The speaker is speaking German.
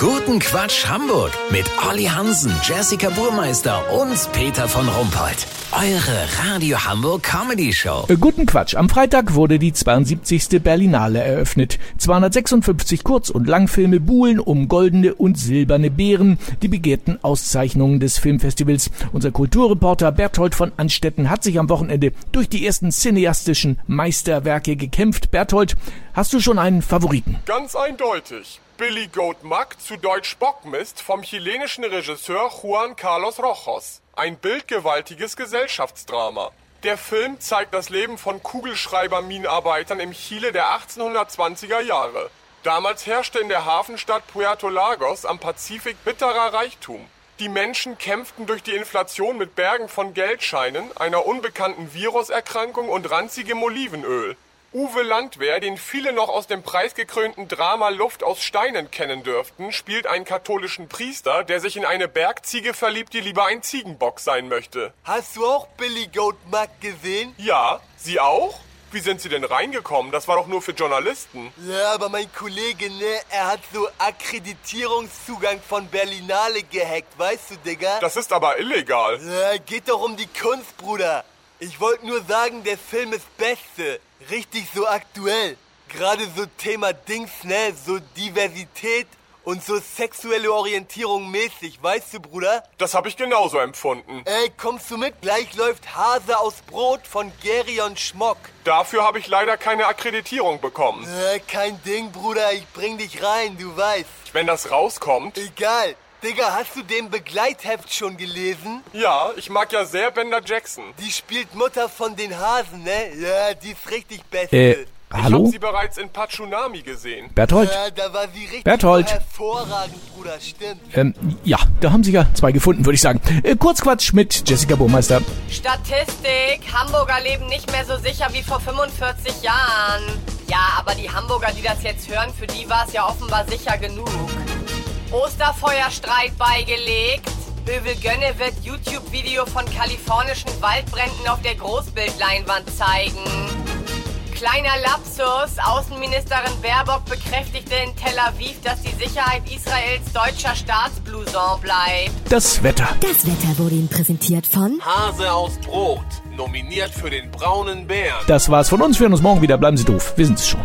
Guten Quatsch Hamburg mit Olli Hansen, Jessica Burmeister und Peter von Rumpold. Eure Radio Hamburg Comedy Show. Äh, Guten Quatsch. Am Freitag wurde die 72. Berlinale eröffnet. 256 Kurz- und Langfilme buhlen um goldene und silberne Beeren, die begehrten Auszeichnungen des Filmfestivals. Unser Kulturreporter Berthold von Anstetten hat sich am Wochenende durch die ersten cineastischen Meisterwerke gekämpft. Berthold, hast du schon einen Favoriten? Ganz eindeutig. Billy Goat Mack, zu Deutsch Bockmist, vom chilenischen Regisseur Juan Carlos Rojas. Ein bildgewaltiges Gesellschaftsdrama. Der Film zeigt das Leben von Kugelschreiber-Minenarbeitern im Chile der 1820er Jahre. Damals herrschte in der Hafenstadt Puerto Lagos am Pazifik bitterer Reichtum. Die Menschen kämpften durch die Inflation mit Bergen von Geldscheinen, einer unbekannten Viruserkrankung und ranzigem Olivenöl. Uwe Landwehr, den viele noch aus dem preisgekrönten Drama Luft aus Steinen kennen dürften, spielt einen katholischen Priester, der sich in eine Bergziege verliebt, die lieber ein Ziegenbock sein möchte. Hast du auch Billy Goat Mack gesehen? Ja, Sie auch? Wie sind Sie denn reingekommen? Das war doch nur für Journalisten. Ja, aber mein Kollege, ne, er hat so Akkreditierungszugang von Berlinale gehackt, weißt du, Digga? Das ist aber illegal. Ja, geht doch um die Kunst, Bruder. Ich wollte nur sagen, der Film ist Beste. Richtig so aktuell. Gerade so Thema Dings, ne, so Diversität und so sexuelle Orientierung mäßig, weißt du, Bruder? Das habe ich genauso empfunden. Ey, kommst du mit? Gleich läuft Hase aus Brot von Gerion Schmock. Dafür habe ich leider keine Akkreditierung bekommen. Äh, kein Ding, Bruder, ich bring dich rein, du weißt. Wenn das rauskommt. Egal. Digga, hast du den Begleitheft schon gelesen? Ja, ich mag ja sehr Bender Jackson. Die spielt Mutter von den Hasen, ne? Ja, die ist richtig beste. Äh, Ich hallo? habe sie bereits in Pachunami gesehen. Berthold? Ja, da war sie richtig Berthold. hervorragend, Bruder, stimmt. Ähm, ja, da haben sich ja zwei gefunden, würde ich sagen. Äh, Kurzquatsch mit Jessica Burmeister. Statistik. Hamburger leben nicht mehr so sicher wie vor 45 Jahren. Ja, aber die Hamburger, die das jetzt hören, für die war es ja offenbar sicher genug. Osterfeuerstreit beigelegt. Bövel Gönne wird YouTube-Video von kalifornischen Waldbränden auf der Großbildleinwand zeigen. Kleiner Lapsus. Außenministerin Baerbock bekräftigte in Tel Aviv, dass die Sicherheit Israels deutscher Staatsblouson bleibt. Das Wetter. Das Wetter wurde Ihnen präsentiert von Hase aus Brot, nominiert für den braunen Bären. Das war's von uns. Wir hören uns morgen wieder. Bleiben Sie doof. Wir sind's schon.